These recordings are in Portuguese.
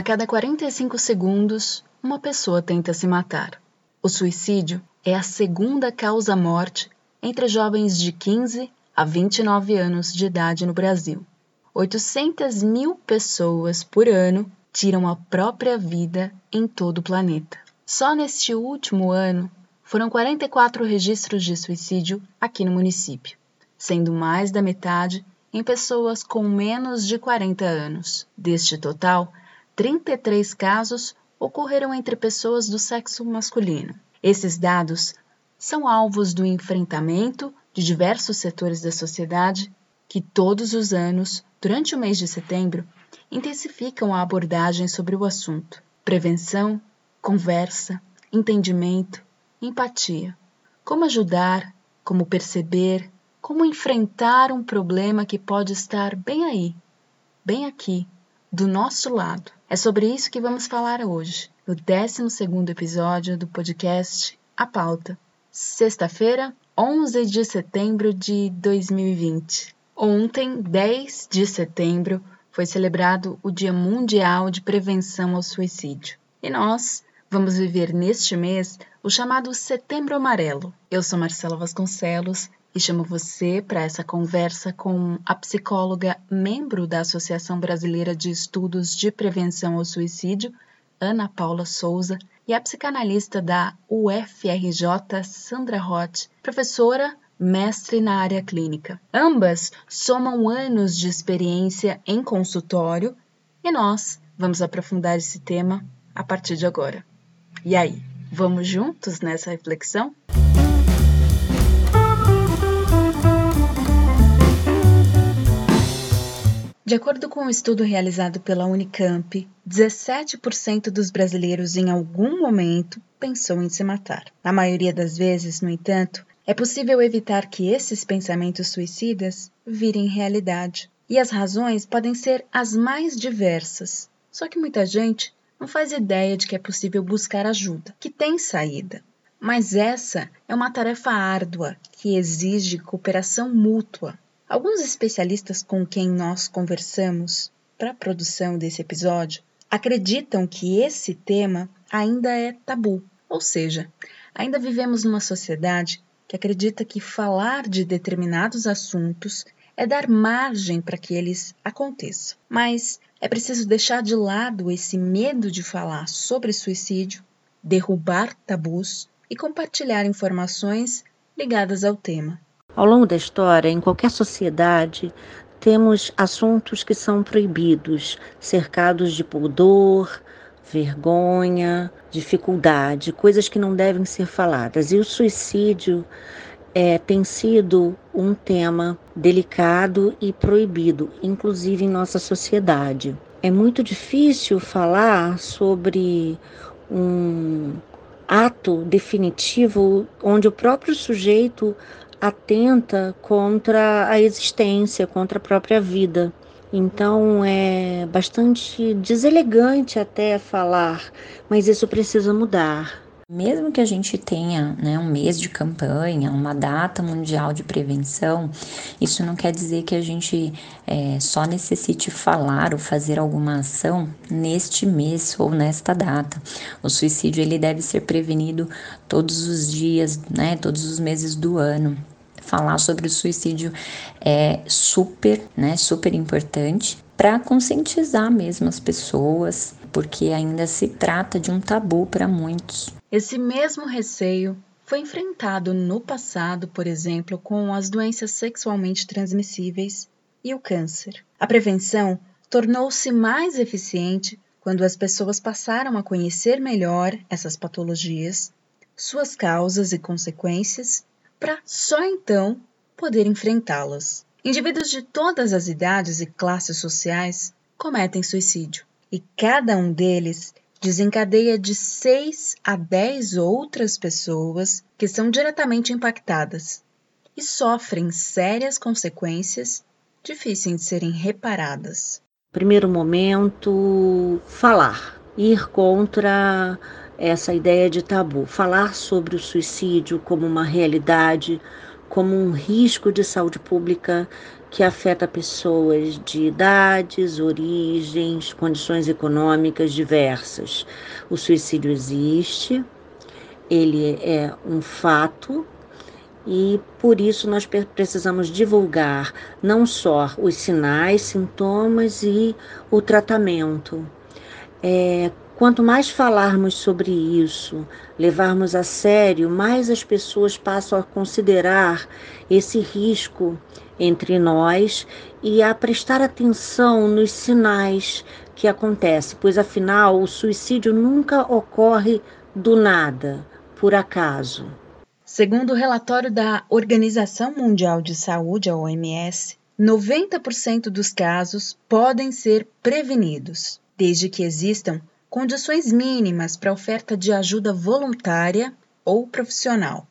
A cada 45 segundos, uma pessoa tenta se matar. O suicídio é a segunda causa-morte entre jovens de 15 a 29 anos de idade no Brasil. 800 mil pessoas por ano tiram a própria vida em todo o planeta. Só neste último ano, foram 44 registros de suicídio aqui no município, sendo mais da metade em pessoas com menos de 40 anos. Deste total, 33 casos ocorreram entre pessoas do sexo masculino. Esses dados são alvos do enfrentamento de diversos setores da sociedade que todos os anos, durante o mês de setembro, intensificam a abordagem sobre o assunto. Prevenção, conversa, entendimento, empatia. Como ajudar, como perceber, como enfrentar um problema que pode estar bem aí, bem aqui, do nosso lado. É sobre isso que vamos falar hoje, no 12 episódio do podcast A Pauta. Sexta-feira, 11 de setembro de 2020. Ontem, 10 de setembro, foi celebrado o Dia Mundial de Prevenção ao Suicídio. E nós vamos viver neste mês o chamado Setembro Amarelo. Eu sou Marcela Vasconcelos e chamo você para essa conversa com a psicóloga, membro da Associação Brasileira de Estudos de Prevenção ao Suicídio, Ana Paula Souza, e a psicanalista da UFRJ, Sandra Roth, professora, mestre na área clínica. Ambas somam anos de experiência em consultório e nós vamos aprofundar esse tema a partir de agora. E aí, vamos juntos nessa reflexão? De acordo com um estudo realizado pela Unicamp, 17% dos brasileiros em algum momento pensou em se matar. Na maioria das vezes, no entanto, é possível evitar que esses pensamentos suicidas virem realidade. E as razões podem ser as mais diversas. Só que muita gente não faz ideia de que é possível buscar ajuda, que tem saída. Mas essa é uma tarefa árdua que exige cooperação mútua Alguns especialistas com quem nós conversamos para a produção desse episódio acreditam que esse tema ainda é tabu, ou seja, ainda vivemos numa sociedade que acredita que falar de determinados assuntos é dar margem para que eles aconteçam. Mas é preciso deixar de lado esse medo de falar sobre suicídio, derrubar tabus e compartilhar informações ligadas ao tema. Ao longo da história, em qualquer sociedade, temos assuntos que são proibidos, cercados de pudor, vergonha, dificuldade, coisas que não devem ser faladas. E o suicídio é, tem sido um tema delicado e proibido, inclusive em nossa sociedade. É muito difícil falar sobre um ato definitivo onde o próprio sujeito atenta contra a existência, contra a própria vida. Então é bastante deselegante até falar, mas isso precisa mudar. Mesmo que a gente tenha né, um mês de campanha, uma data mundial de prevenção, isso não quer dizer que a gente é, só necessite falar ou fazer alguma ação neste mês ou nesta data. O suicídio ele deve ser prevenido todos os dias, né, todos os meses do ano falar sobre o suicídio é super, né, super importante para conscientizar mesmo as pessoas, porque ainda se trata de um tabu para muitos. Esse mesmo receio foi enfrentado no passado, por exemplo, com as doenças sexualmente transmissíveis e o câncer. A prevenção tornou-se mais eficiente quando as pessoas passaram a conhecer melhor essas patologias, suas causas e consequências para só então poder enfrentá-las. Indivíduos de todas as idades e classes sociais cometem suicídio, e cada um deles desencadeia de 6 a 10 outras pessoas que são diretamente impactadas e sofrem sérias consequências difíceis de serem reparadas. Primeiro momento, falar, ir contra essa ideia de tabu, falar sobre o suicídio como uma realidade, como um risco de saúde pública que afeta pessoas de idades, origens, condições econômicas diversas. O suicídio existe, ele é um fato e por isso nós precisamos divulgar não só os sinais, sintomas e o tratamento. É, quanto mais falarmos sobre isso, levarmos a sério, mais as pessoas passam a considerar esse risco entre nós e a prestar atenção nos sinais que acontecem, pois afinal o suicídio nunca ocorre do nada, por acaso. Segundo o relatório da Organização Mundial de Saúde, a OMS, 90% dos casos podem ser prevenidos, desde que existam condições mínimas para oferta de ajuda voluntária ou profissional.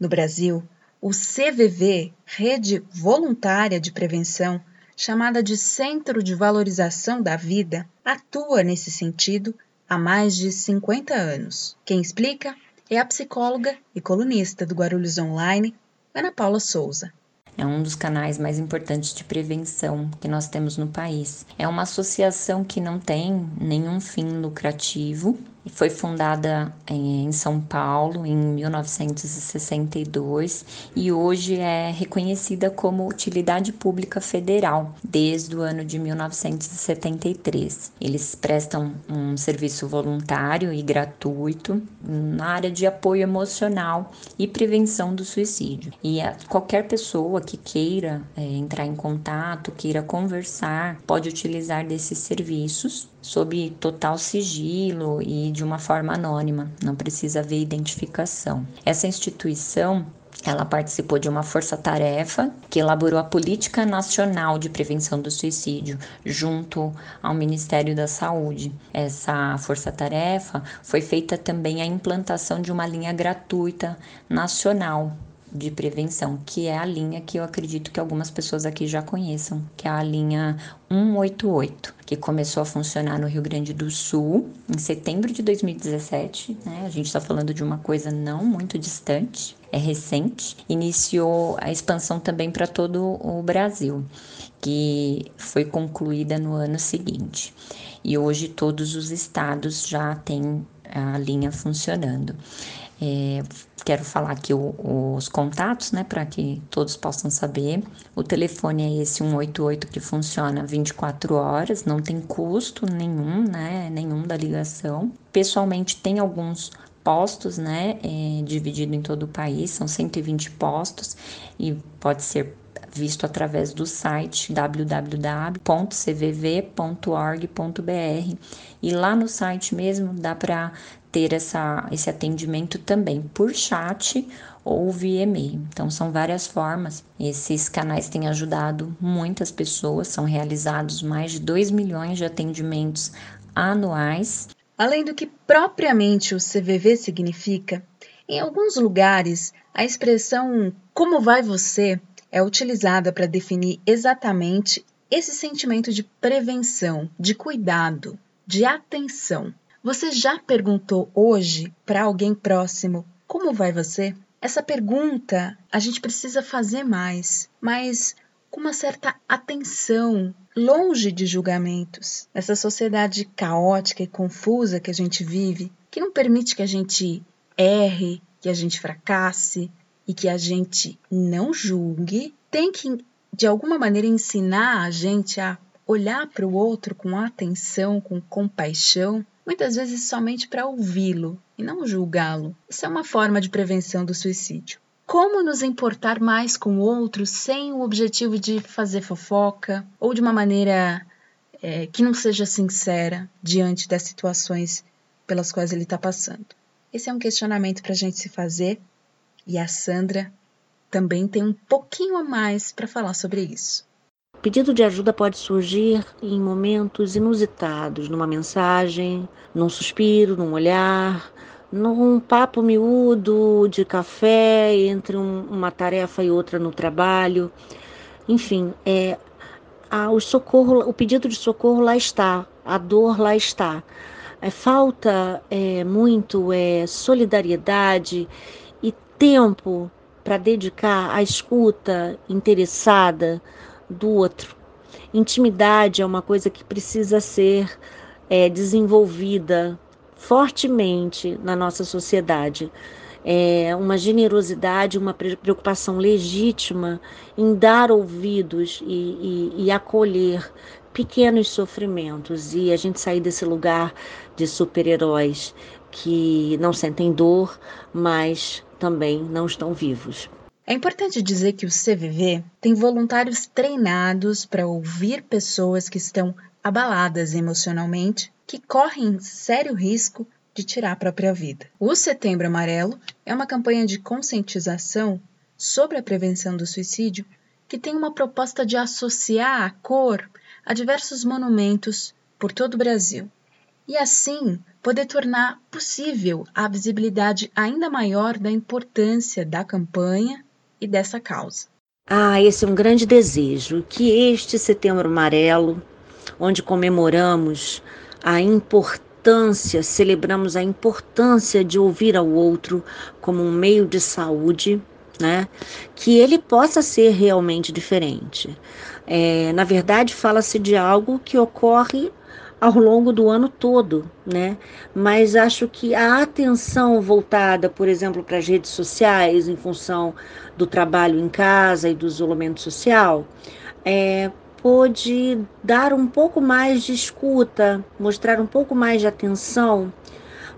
No Brasil, o CVV, Rede Voluntária de Prevenção, chamada de Centro de Valorização da Vida, atua nesse sentido há mais de 50 anos. Quem explica é a psicóloga e colunista do Guarulhos Online, Ana Paula Souza. É um dos canais mais importantes de prevenção que nós temos no país. É uma associação que não tem nenhum fim lucrativo foi fundada em São Paulo em 1962 e hoje é reconhecida como utilidade pública federal desde o ano de 1973. Eles prestam um serviço voluntário e gratuito na área de apoio emocional e prevenção do suicídio. E qualquer pessoa que queira é, entrar em contato, queira conversar, pode utilizar desses serviços sob total sigilo e de uma forma anônima, não precisa haver identificação. Essa instituição ela participou de uma força-tarefa que elaborou a Política Nacional de Prevenção do Suicídio, junto ao Ministério da Saúde. Essa força-tarefa foi feita também a implantação de uma linha gratuita nacional de prevenção, que é a linha que eu acredito que algumas pessoas aqui já conheçam, que é a linha 188, que começou a funcionar no Rio Grande do Sul em setembro de 2017. Né? A gente está falando de uma coisa não muito distante, é recente. Iniciou a expansão também para todo o Brasil, que foi concluída no ano seguinte. E hoje todos os estados já têm a linha funcionando. É, quero falar aqui o, os contatos, né, para que todos possam saber. O telefone é esse 188 que funciona 24 horas, não tem custo nenhum, né, nenhum da ligação. Pessoalmente tem alguns postos, né, é, dividido em todo o país, são 120 postos e pode ser visto através do site www.cvv.org.br e lá no site mesmo dá para ter essa, esse atendimento também por chat ou via e-mail. Então, são várias formas. Esses canais têm ajudado muitas pessoas, são realizados mais de 2 milhões de atendimentos anuais. Além do que propriamente o CVV significa, em alguns lugares a expressão como vai você é utilizada para definir exatamente esse sentimento de prevenção, de cuidado, de atenção. Você já perguntou hoje para alguém próximo como vai você? Essa pergunta a gente precisa fazer mais, mas com uma certa atenção, longe de julgamentos. Essa sociedade caótica e confusa que a gente vive, que não permite que a gente erre, que a gente fracasse e que a gente não julgue, tem que de alguma maneira ensinar a gente a olhar para o outro com atenção, com compaixão muitas vezes somente para ouvi-lo e não julgá-lo. Isso é uma forma de prevenção do suicídio. Como nos importar mais com o outro sem o objetivo de fazer fofoca ou de uma maneira é, que não seja sincera diante das situações pelas quais ele está passando? Esse é um questionamento para a gente se fazer e a Sandra também tem um pouquinho a mais para falar sobre isso. Pedido de ajuda pode surgir em momentos inusitados, numa mensagem, num suspiro, num olhar, num papo miúdo de café entre um, uma tarefa e outra no trabalho. Enfim, é, a, o socorro, o pedido de socorro lá está, a dor lá está. É, falta é, muito é, solidariedade tempo para dedicar à escuta interessada do outro. Intimidade é uma coisa que precisa ser é, desenvolvida fortemente na nossa sociedade. É uma generosidade, uma preocupação legítima em dar ouvidos e, e, e acolher pequenos sofrimentos e a gente sair desse lugar de super-heróis que não sentem dor, mas também não estão vivos. É importante dizer que o CVV tem voluntários treinados para ouvir pessoas que estão abaladas emocionalmente, que correm sério risco de tirar a própria vida. O Setembro Amarelo é uma campanha de conscientização sobre a prevenção do suicídio que tem uma proposta de associar a cor a diversos monumentos por todo o Brasil e assim poder tornar possível a visibilidade ainda maior da importância da campanha e dessa causa. Ah, esse é um grande desejo que este Setembro Amarelo, onde comemoramos a importância, celebramos a importância de ouvir ao outro como um meio de saúde, né? Que ele possa ser realmente diferente. É, na verdade, fala-se de algo que ocorre ao longo do ano todo, né? Mas acho que a atenção voltada, por exemplo, para as redes sociais, em função do trabalho em casa e do isolamento social, é, pôde dar um pouco mais de escuta, mostrar um pouco mais de atenção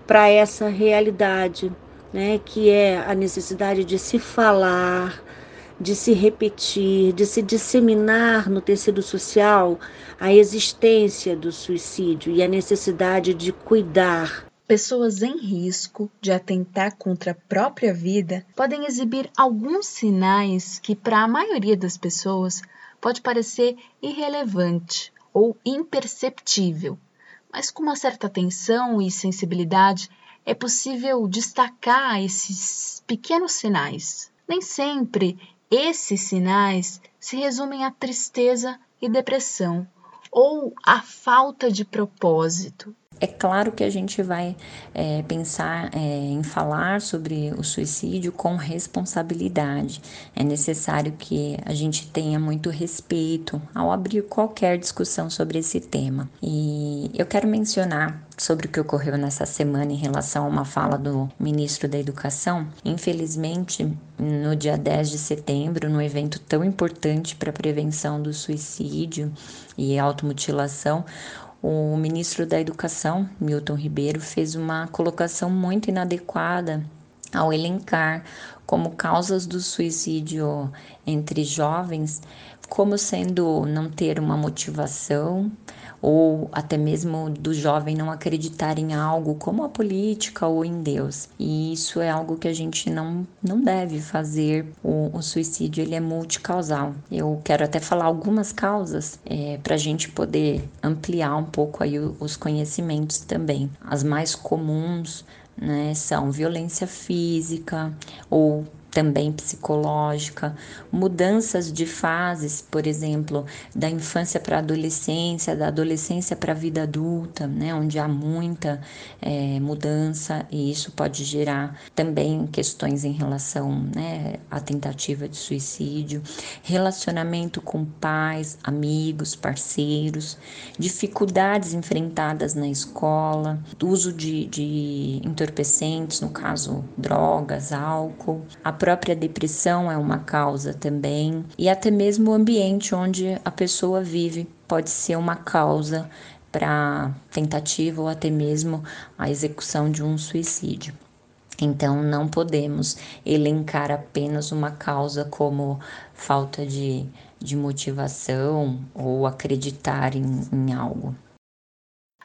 para essa realidade, né? Que é a necessidade de se falar, de se repetir, de se disseminar no tecido social a existência do suicídio e a necessidade de cuidar. Pessoas em risco de atentar contra a própria vida podem exibir alguns sinais que, para a maioria das pessoas, pode parecer irrelevante ou imperceptível, mas com uma certa atenção e sensibilidade é possível destacar esses pequenos sinais. Nem sempre esses sinais se resumem à tristeza e depressão ou à falta de propósito. É claro que a gente vai é, pensar é, em falar sobre o suicídio com responsabilidade. É necessário que a gente tenha muito respeito ao abrir qualquer discussão sobre esse tema. E eu quero mencionar sobre o que ocorreu nessa semana em relação a uma fala do ministro da Educação. Infelizmente, no dia 10 de setembro, num evento tão importante para a prevenção do suicídio e automutilação, o ministro da Educação, Milton Ribeiro, fez uma colocação muito inadequada ao elencar como causas do suicídio entre jovens, como sendo não ter uma motivação ou até mesmo do jovem não acreditar em algo como a política ou em Deus. E isso é algo que a gente não, não deve fazer. O, o suicídio ele é multicausal. Eu quero até falar algumas causas é, para a gente poder ampliar um pouco aí os conhecimentos também. As mais comuns né, são violência física ou também psicológica, mudanças de fases, por exemplo, da infância para a adolescência, da adolescência para a vida adulta, né, onde há muita é, mudança e isso pode gerar também questões em relação né, à tentativa de suicídio, relacionamento com pais, amigos, parceiros, dificuldades enfrentadas na escola, uso de, de entorpecentes, no caso drogas, álcool, a própria depressão é uma causa também, e até mesmo o ambiente onde a pessoa vive pode ser uma causa para tentativa ou até mesmo a execução de um suicídio. Então, não podemos elencar apenas uma causa como falta de, de motivação ou acreditar em, em algo.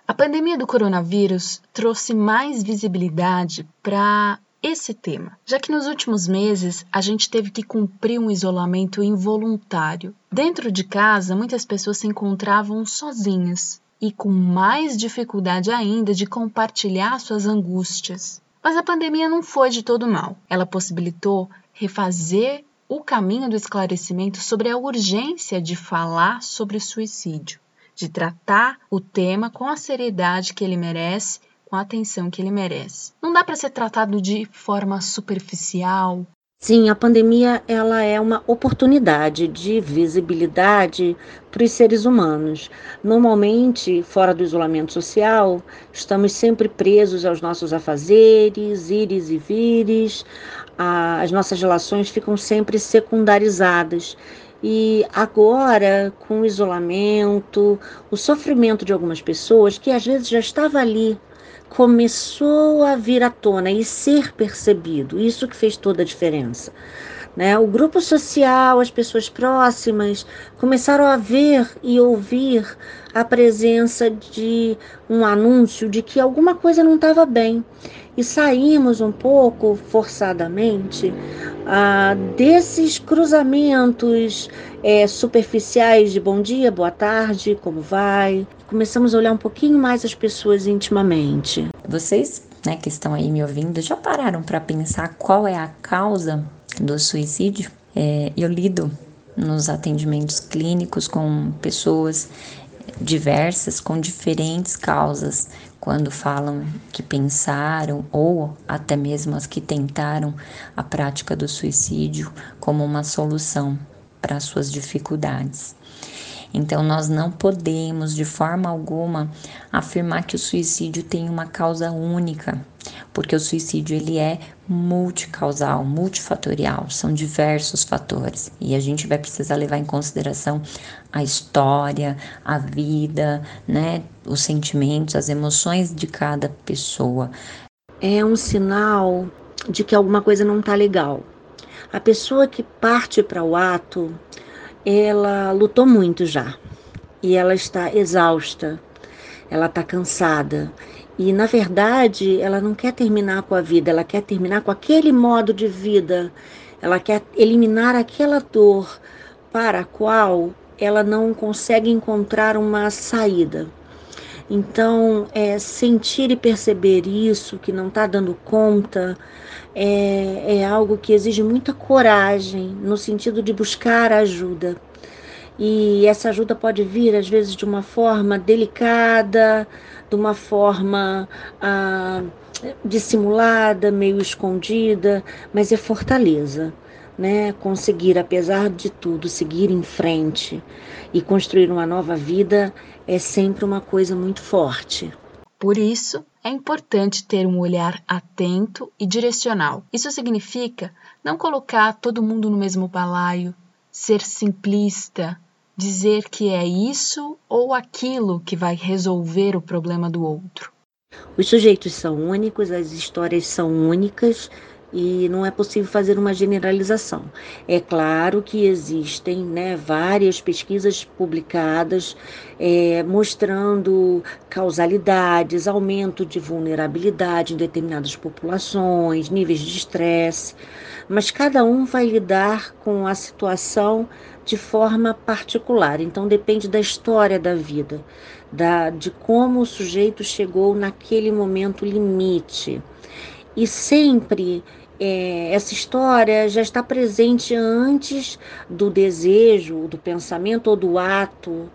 A pandemia do coronavírus trouxe mais visibilidade para esse tema, já que nos últimos meses a gente teve que cumprir um isolamento involuntário. Dentro de casa, muitas pessoas se encontravam sozinhas e com mais dificuldade ainda de compartilhar suas angústias. Mas a pandemia não foi de todo mal. Ela possibilitou refazer o caminho do esclarecimento sobre a urgência de falar sobre suicídio, de tratar o tema com a seriedade que ele merece com a atenção que ele merece. Não dá para ser tratado de forma superficial Sim, a pandemia ela é uma oportunidade de visibilidade para os seres humanos. Normalmente, fora do isolamento social, estamos sempre presos aos nossos afazeres, ires e vires, as nossas relações ficam sempre secundarizadas. E agora, com o isolamento, o sofrimento de algumas pessoas que às vezes já estava ali começou a vir à tona e ser percebido. Isso que fez toda a diferença. Né? O grupo social, as pessoas próximas começaram a ver e ouvir a presença de um anúncio de que alguma coisa não estava bem. E saímos um pouco forçadamente ah, desses cruzamentos é, superficiais de bom dia, boa tarde, como vai. Começamos a olhar um pouquinho mais as pessoas intimamente. Vocês né, que estão aí me ouvindo já pararam para pensar qual é a causa do suicídio? É, eu lido nos atendimentos clínicos com pessoas diversas, com diferentes causas, quando falam que pensaram ou até mesmo as que tentaram a prática do suicídio como uma solução para suas dificuldades. Então, nós não podemos de forma alguma afirmar que o suicídio tem uma causa única, porque o suicídio ele é multicausal, multifatorial, são diversos fatores e a gente vai precisar levar em consideração a história, a vida, né, os sentimentos, as emoções de cada pessoa. É um sinal de que alguma coisa não está legal. A pessoa que parte para o ato, ela lutou muito já e ela está exausta, ela está cansada. E na verdade, ela não quer terminar com a vida, ela quer terminar com aquele modo de vida, ela quer eliminar aquela dor para a qual ela não consegue encontrar uma saída. Então, é, sentir e perceber isso, que não está dando conta, é, é algo que exige muita coragem, no sentido de buscar ajuda. E essa ajuda pode vir, às vezes, de uma forma delicada, de uma forma ah, dissimulada, meio escondida, mas é fortaleza. Né, conseguir, apesar de tudo, seguir em frente e construir uma nova vida é sempre uma coisa muito forte. Por isso, é importante ter um olhar atento e direcional. Isso significa não colocar todo mundo no mesmo balaio, ser simplista, dizer que é isso ou aquilo que vai resolver o problema do outro. Os sujeitos são únicos, as histórias são únicas e não é possível fazer uma generalização. É claro que existem né, várias pesquisas publicadas é, mostrando causalidades, aumento de vulnerabilidade em determinadas populações, níveis de estresse, mas cada um vai lidar com a situação de forma particular. Então depende da história da vida, da, de como o sujeito chegou naquele momento limite. E sempre é, essa história já está presente antes do desejo, do pensamento ou do ato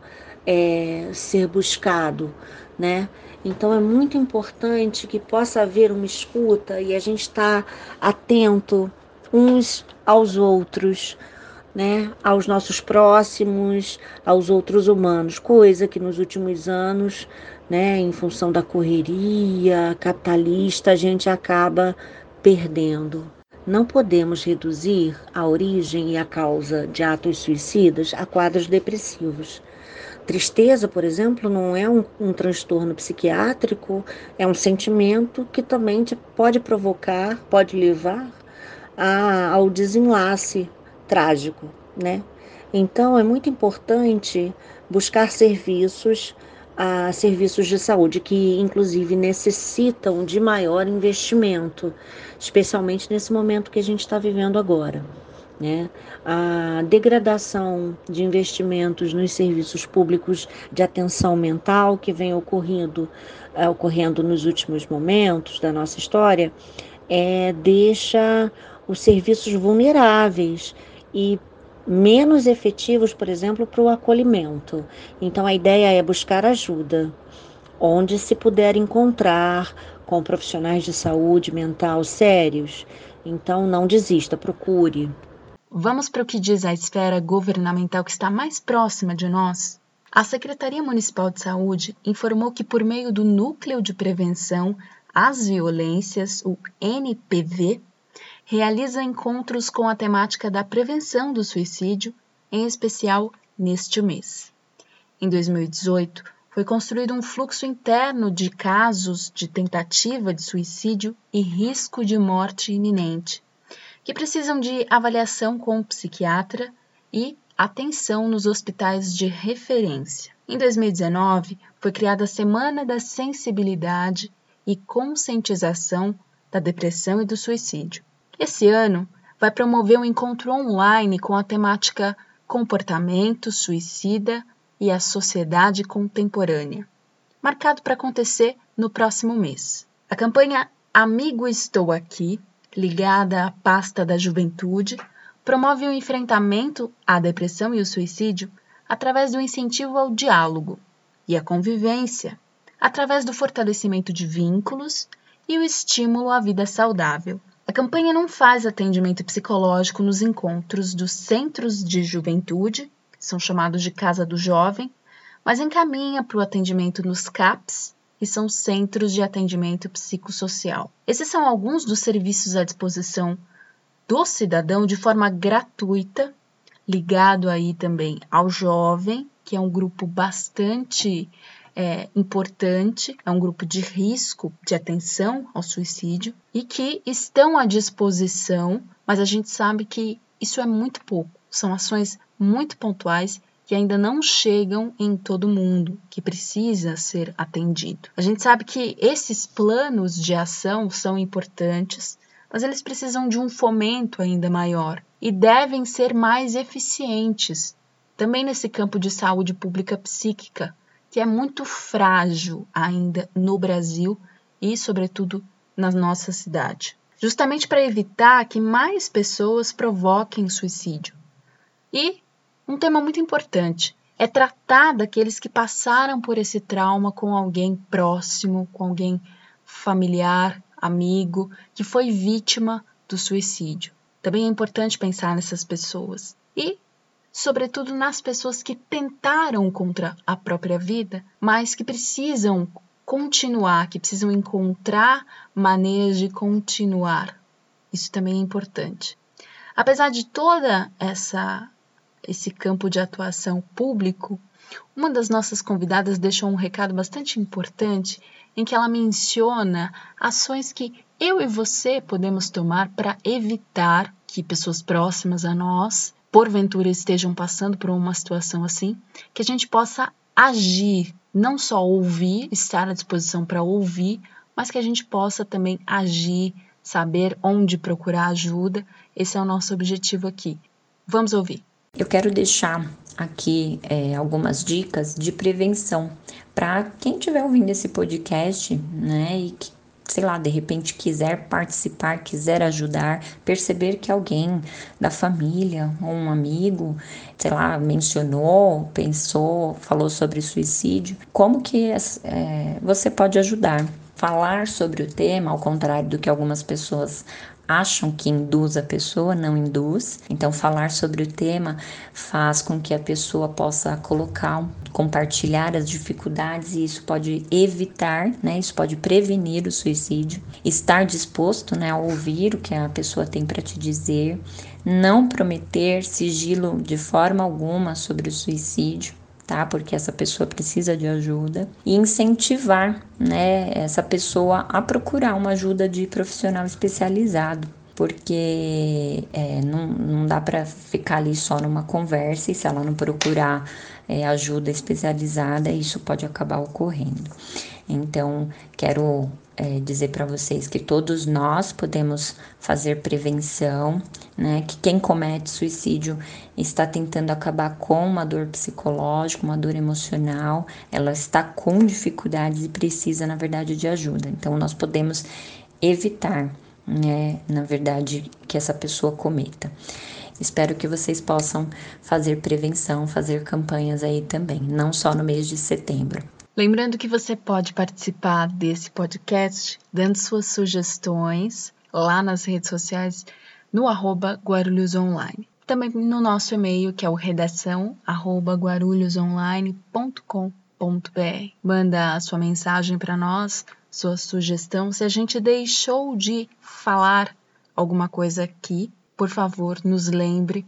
é, ser buscado, né? Então é muito importante que possa haver uma escuta e a gente estar tá atento uns aos outros, né, aos nossos próximos, aos outros humanos, coisa que nos últimos anos, né, em função da correria capitalista, a gente acaba perdendo. Não podemos reduzir a origem e a causa de atos suicidas a quadros depressivos. Tristeza, por exemplo, não é um, um transtorno psiquiátrico, é um sentimento que também pode provocar, pode levar a, ao desenlace trágico, né? Então é muito importante buscar serviços a serviços de saúde que inclusive necessitam de maior investimento, especialmente nesse momento que a gente está vivendo agora. Né? A degradação de investimentos nos serviços públicos de atenção mental que vem ocorrendo, uh, ocorrendo nos últimos momentos da nossa história é, deixa os serviços vulneráveis e menos efetivos, por exemplo, para o acolhimento. Então, a ideia é buscar ajuda onde se puder encontrar com profissionais de saúde mental sérios Então não desista, procure. Vamos para o que diz a esfera governamental que está mais próxima de nós? A Secretaria Municipal de Saúde informou que, por meio do Núcleo de Prevenção às Violências, o NPV, realiza encontros com a temática da prevenção do suicídio, em especial neste mês. Em 2018, foi construído um fluxo interno de casos de tentativa de suicídio e risco de morte iminente, que precisam de avaliação com o psiquiatra e atenção nos hospitais de referência. Em 2019, foi criada a Semana da Sensibilidade e Conscientização da Depressão e do Suicídio. Esse ano, vai promover um encontro online com a temática Comportamento Suicida e a Sociedade Contemporânea, marcado para acontecer no próximo mês. A campanha Amigo Estou Aqui, ligada à pasta da juventude, promove o enfrentamento à depressão e o suicídio através do incentivo ao diálogo e à convivência, através do fortalecimento de vínculos e o estímulo à vida saudável. A campanha não faz atendimento psicológico nos encontros dos centros de juventude, que são chamados de Casa do Jovem, mas encaminha para o atendimento nos CAPs, que são Centros de Atendimento Psicossocial. Esses são alguns dos serviços à disposição do cidadão de forma gratuita, ligado aí também ao jovem, que é um grupo bastante é, importante, é um grupo de risco de atenção ao suicídio e que estão à disposição, mas a gente sabe que isso é muito pouco. São ações muito pontuais que ainda não chegam em todo mundo, que precisa ser atendido. A gente sabe que esses planos de ação são importantes, mas eles precisam de um fomento ainda maior e devem ser mais eficientes, também nesse campo de saúde pública psíquica, que é muito frágil ainda no Brasil e, sobretudo, na nossa cidade. Justamente para evitar que mais pessoas provoquem suicídio. E um tema muito importante é tratar daqueles que passaram por esse trauma com alguém próximo, com alguém familiar, amigo que foi vítima do suicídio. Também é importante pensar nessas pessoas e, sobretudo, nas pessoas que tentaram contra a própria vida, mas que precisam continuar, que precisam encontrar maneiras de continuar. Isso também é importante. Apesar de toda essa esse campo de atuação público, uma das nossas convidadas deixou um recado bastante importante em que ela menciona ações que eu e você podemos tomar para evitar que pessoas próximas a nós, porventura, estejam passando por uma situação assim, que a gente possa agir, não só ouvir, estar à disposição para ouvir, mas que a gente possa também agir, saber onde procurar ajuda. Esse é o nosso objetivo aqui. Vamos ouvir. Eu quero deixar aqui é, algumas dicas de prevenção para quem estiver ouvindo esse podcast, né, e que sei lá, de repente quiser participar, quiser ajudar, perceber que alguém da família ou um amigo, sei lá, mencionou, pensou, falou sobre suicídio, como que é, você pode ajudar? Falar sobre o tema, ao contrário do que algumas pessoas acham que induz a pessoa, não induz. Então, falar sobre o tema faz com que a pessoa possa colocar, compartilhar as dificuldades e isso pode evitar, né? Isso pode prevenir o suicídio. Estar disposto, né, a ouvir o que a pessoa tem para te dizer, não prometer sigilo de forma alguma sobre o suicídio tá? Porque essa pessoa precisa de ajuda e incentivar, né, essa pessoa a procurar uma ajuda de profissional especializado. Porque é, não, não dá para ficar ali só numa conversa e se ela não procurar é, ajuda especializada, isso pode acabar ocorrendo. Então, quero é, dizer para vocês que todos nós podemos fazer prevenção, né? Que quem comete suicídio está tentando acabar com uma dor psicológica, uma dor emocional, ela está com dificuldades e precisa, na verdade, de ajuda. Então, nós podemos evitar, né? Na verdade, que essa pessoa cometa. Espero que vocês possam fazer prevenção, fazer campanhas aí também, não só no mês de setembro. Lembrando que você pode participar desse podcast dando suas sugestões lá nas redes sociais no arroba Guarulhos Online. Também no nosso e-mail, que é o redação arroba guarulhosonline.com.br. Manda a sua mensagem para nós, sua sugestão. Se a gente deixou de falar alguma coisa aqui, por favor, nos lembre.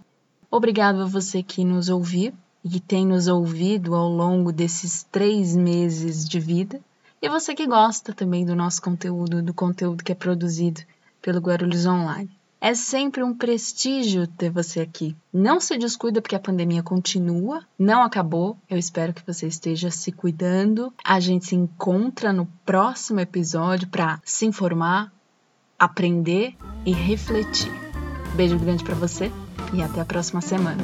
Obrigado a você que nos ouviu e que tem nos ouvido ao longo desses três meses de vida. E você que gosta também do nosso conteúdo, do conteúdo que é produzido pelo Guarulhos Online. É sempre um prestígio ter você aqui. Não se descuida porque a pandemia continua, não acabou. Eu espero que você esteja se cuidando. A gente se encontra no próximo episódio para se informar, aprender e refletir. Beijo grande para você e até a próxima semana.